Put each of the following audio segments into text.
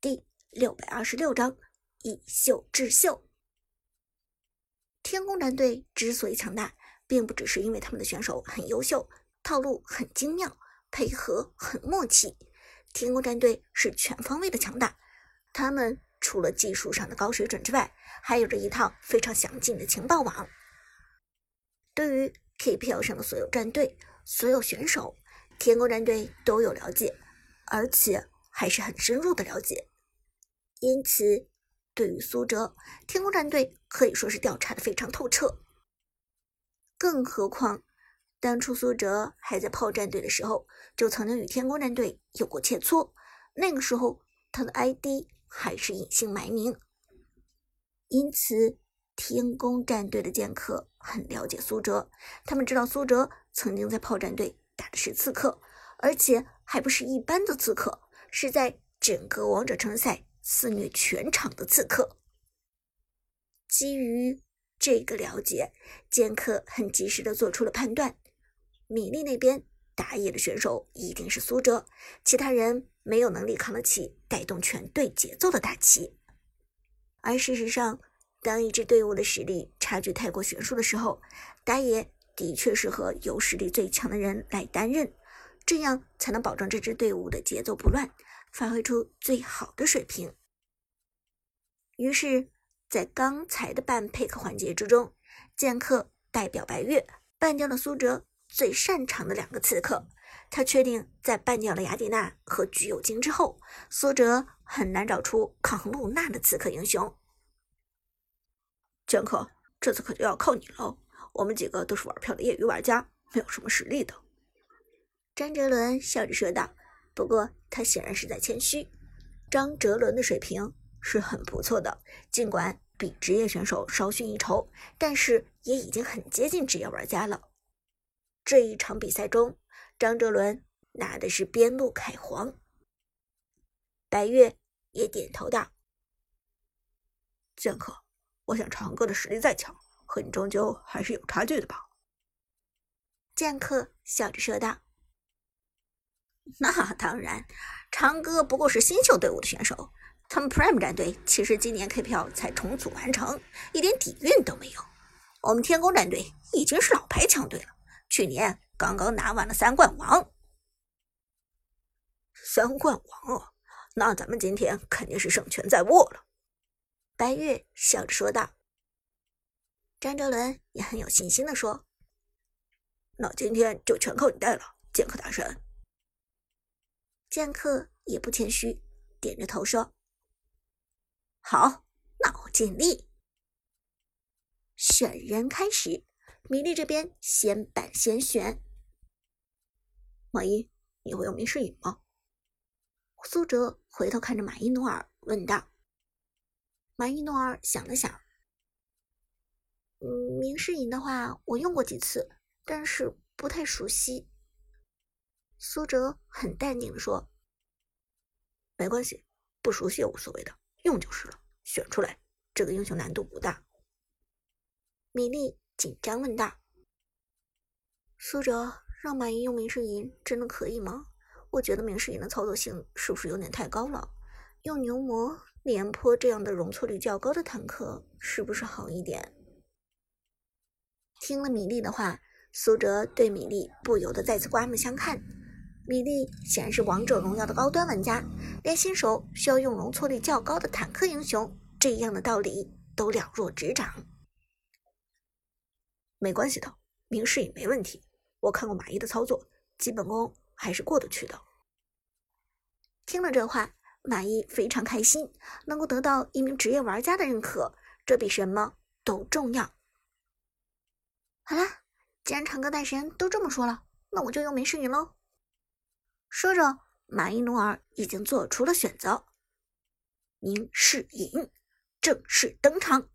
第六百二十六章以秀制秀。天宫战队之所以强大，并不只是因为他们的选手很优秀，套路很精妙，配合很默契。天宫战队是全方位的强大，他们除了技术上的高水准之外，还有着一套非常详尽的情报网。对于 KPL 上的所有战队、所有选手，天宫战队都有了解，而且还是很深入的了解。因此，对于苏哲，天宫战队可以说是调查的非常透彻。更何况，当初苏哲还在炮战队的时候，就曾经与天宫战队有过切磋。那个时候，他的 ID 还是隐姓埋名。因此，天宫战队的剑客很了解苏哲，他们知道苏哲曾经在炮战队打的是刺客，而且还不是一般的刺客，是在整个王者城赛。肆虐全场的刺客。基于这个了解，剑客很及时的做出了判断：米莉那边打野的选手一定是苏哲，其他人没有能力扛得起带动全队节奏的大旗。而事实上，当一支队伍的实力差距太过悬殊的时候，打野的确适合由实力最强的人来担任，这样才能保证这支队伍的节奏不乱，发挥出最好的水平。于是，在刚才的半 pick 环节之中，剑客代表白月办掉了苏哲最擅长的两个刺客。他确定，在办掉了雅典娜和橘右京之后，苏哲很难找出抗衡露娜的刺客英雄。剑客，这次可就要靠你了。我们几个都是玩票的业余玩家，没有什么实力的。张哲伦笑着说道。不过，他显然是在谦虚。张哲伦的水平。是很不错的，尽管比职业选手稍逊一筹，但是也已经很接近职业玩家了。这一场比赛中，张哲伦拿的是边路凯皇。白月也点头道：“剑客，我想长歌的实力再强，和你终究还是有差距的吧？”剑客笑着说道：“ 那当然，长歌不过是新秀队伍的选手。”他们 Prime 战队其实今年 KPL 才重组完成，一点底蕴都没有。我们天宫战队已经是老牌强队了，去年刚刚拿完了三冠王。三冠王啊，那咱们今天肯定是胜券在握了。白月笑着说道。张哲伦也很有信心的说：“那今天就全靠你带了，剑客大神。”剑客也不谦虚，点着头说。好，那我尽力。选人开始，米粒这边先板先选。马一，你会用明世隐吗？苏哲回头看着马伊努尔问道。马伊努尔想了想，嗯，明世隐的话我用过几次，但是不太熟悉。苏哲很淡定的说：“没关系，不熟悉也无所谓的。”用就是了，选出来，这个英雄难度不大。米粒紧张问道：“苏哲，让马云用明世银真的可以吗？我觉得明世银的操作性是不是有点太高了？用牛魔、廉颇这样的容错率较高的坦克是不是好一点？”听了米粒的话，苏哲对米粒不由得再次刮目相看。米莉显然是王者荣耀的高端玩家，连新手需要用容错率较高的坦克英雄这样的道理都了若指掌。没关系的，明世隐没问题。我看过马一的操作，基本功还是过得去的。听了这话，马一非常开心，能够得到一名职业玩家的认可，这比什么都重要。好了，既然长歌大神都这么说了，那我就用明世隐喽。说着，马伊努尔已经做出了选择。明世隐正式登场。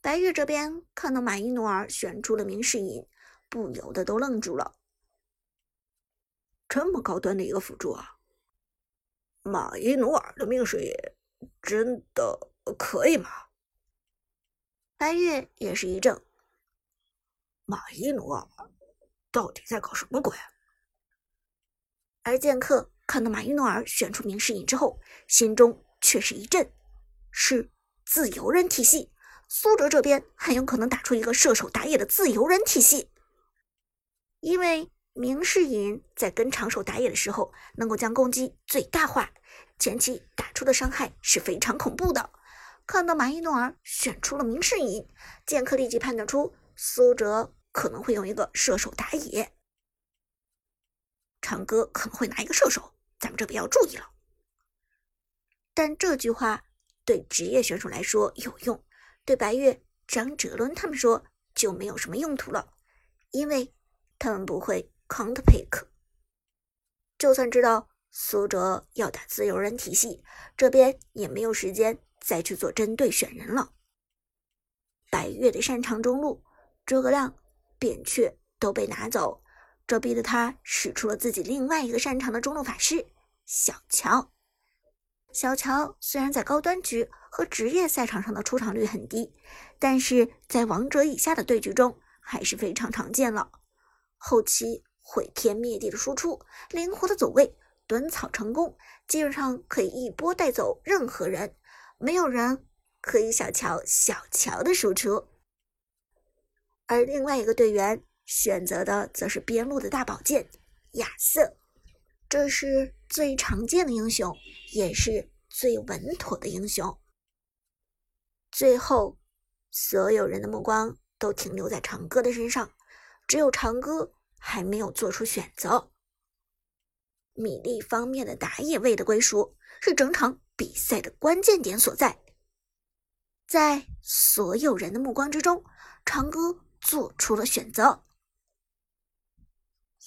白玉这边看到马伊努尔选出了明世隐，不由得都愣住了。这么高端的一个辅助啊！马伊努尔的明世隐真的可以吗？白玉也是一怔。马伊努尔到底在搞什么鬼啊？而剑客看到马伊诺尔选出明世隐之后，心中却是一震，是自由人体系。苏哲这边很有可能打出一个射手打野的自由人体系，因为明世隐在跟长手打野的时候，能够将攻击最大化，前期打出的伤害是非常恐怖的。看到马伊诺尔选出了明世隐，剑客立即判断出苏哲可能会用一个射手打野，长歌可能会拿一个射手，咱们这边要注意了。但这句话对职业选手来说有用。对白月、张哲伦他们说就没有什么用途了，因为他们不会 counter pick。就算知道苏哲要打自由人体系，这边也没有时间再去做针对选人了。白月的擅长中路，诸葛亮、扁鹊都被拿走，这逼得他使出了自己另外一个擅长的中路法师小乔。小乔虽然在高端局和职业赛场上的出场率很低，但是在王者以下的对局中还是非常常见了。后期毁天灭地的输出，灵活的走位，蹲草成功，基本上可以一波带走任何人，没有人可以小瞧小乔的输出。而另外一个队员选择的则是边路的大宝剑亚瑟。这是最常见的英雄，也是最稳妥的英雄。最后，所有人的目光都停留在长歌的身上，只有长歌还没有做出选择。米粒方面的打野位的归属是整场比赛的关键点所在。在所有人的目光之中，长歌做出了选择。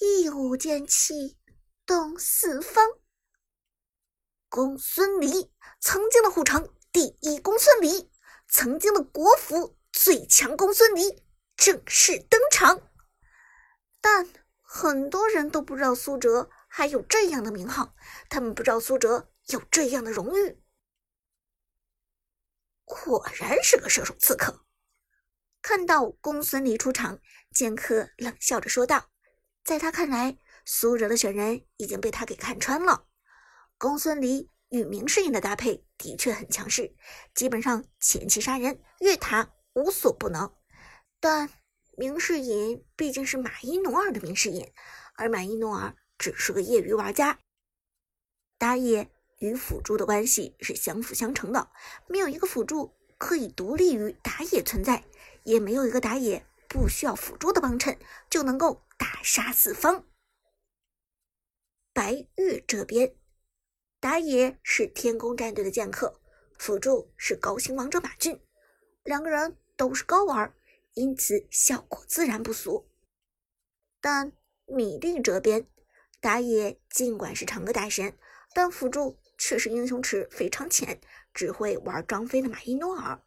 一舞剑气。动四方，公孙离，曾经的护城第一公孙离，曾经的国服最强公孙离正式登场。但很多人都不知道苏哲还有这样的名号，他们不知道苏哲有这样的荣誉。果然是个射手刺客。看到公孙离出场，剑客冷笑着说道：“在他看来。”苏哲的选人已经被他给看穿了。公孙离与明世隐的搭配的确很强势，基本上前期杀人越塔无所不能。但明世隐毕竟是马伊努尔的明世隐，而马伊努尔只是个业余玩家。打野与辅助的关系是相辅相成的，没有一个辅助可以独立于打野存在，也没有一个打野不需要辅助的帮衬就能够大杀四方。白月这边，打野是天宫战队的剑客，辅助是高星王者马俊，两个人都是高玩，因此效果自然不俗。但米粒这边，打野尽管是长歌大神，但辅助却是英雄池非常浅，只会玩张飞的马伊诺尔，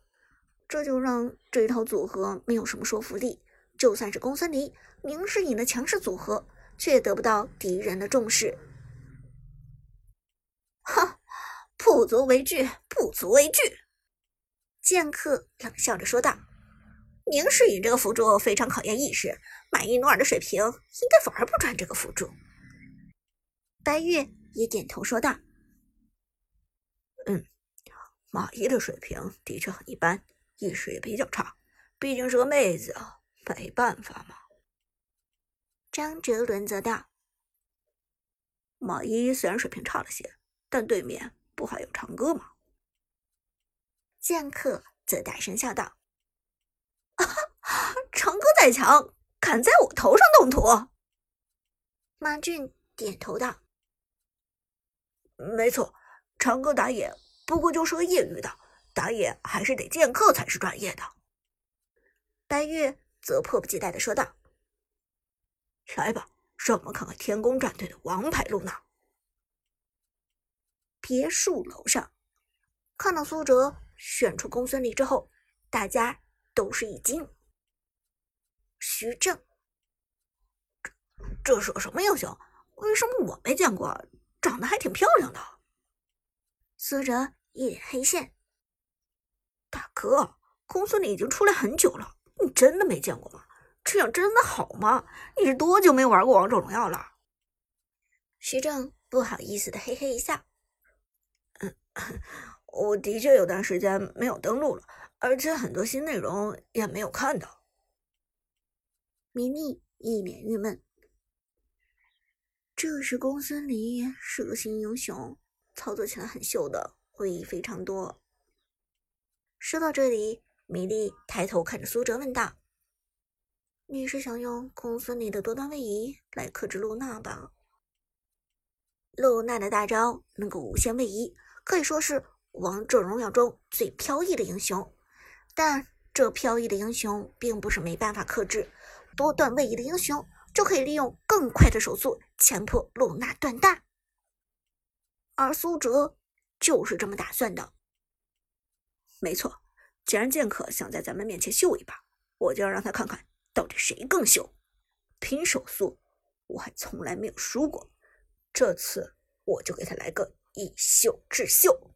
这就让这套组合没有什么说服力。就算是公孙离、明世隐的强势组合。却得不到敌人的重视。哼，不足为惧，不足为惧。剑客冷笑着说道：“明世隐这个辅助非常考验意识，马伊努尔的水平应该玩不转这个辅助。”白月也点头说道：“嗯，马伊的水平的确很一般，意识也比较差，毕竟是个妹子啊，没办法嘛。”张哲伦则道：“马一虽然水平差了些，但对面不还有长歌吗？”剑客则大声笑道：“长歌再强，敢在我头上动土？”马俊点头道：“没错，长歌打野不过就是个业余的，打野还是得剑客才是专业的。”白月则迫不及待的说道。来吧，让我们看看天宫战队的王牌露娜。别墅楼上，看到苏哲选出公孙离之后，大家都是一惊。徐正，这是个什么英雄？为什么我没见过？长得还挺漂亮的。苏哲一脸黑线。大哥，公孙离已经出来很久了，你真的没见过吗？这样真的好吗？你是多久没玩过王者荣耀了？徐正不好意思的嘿嘿一笑。嗯，我的确有段时间没有登录了，而且很多新内容也没有看到。米莉一脸郁闷。这是公孙离，是个新英雄，操作起来很秀的，会议非常多。说到这里，米莉抬头看着苏哲问道：“你是想用公孙离的多段位移来克制露娜吧？”露娜的大招能够无限位移，可以说是王者荣耀中最飘逸的英雄。但这飘逸的英雄并不是没办法克制，多段位移的英雄就可以利用更快的手速强迫露娜断大。而苏哲就是这么打算的。没错，既然剑客想在咱们面前秀一把，我就要让他看看到底谁更秀。拼手速，我还从来没有输过。这次我就给他来个一秀制秀。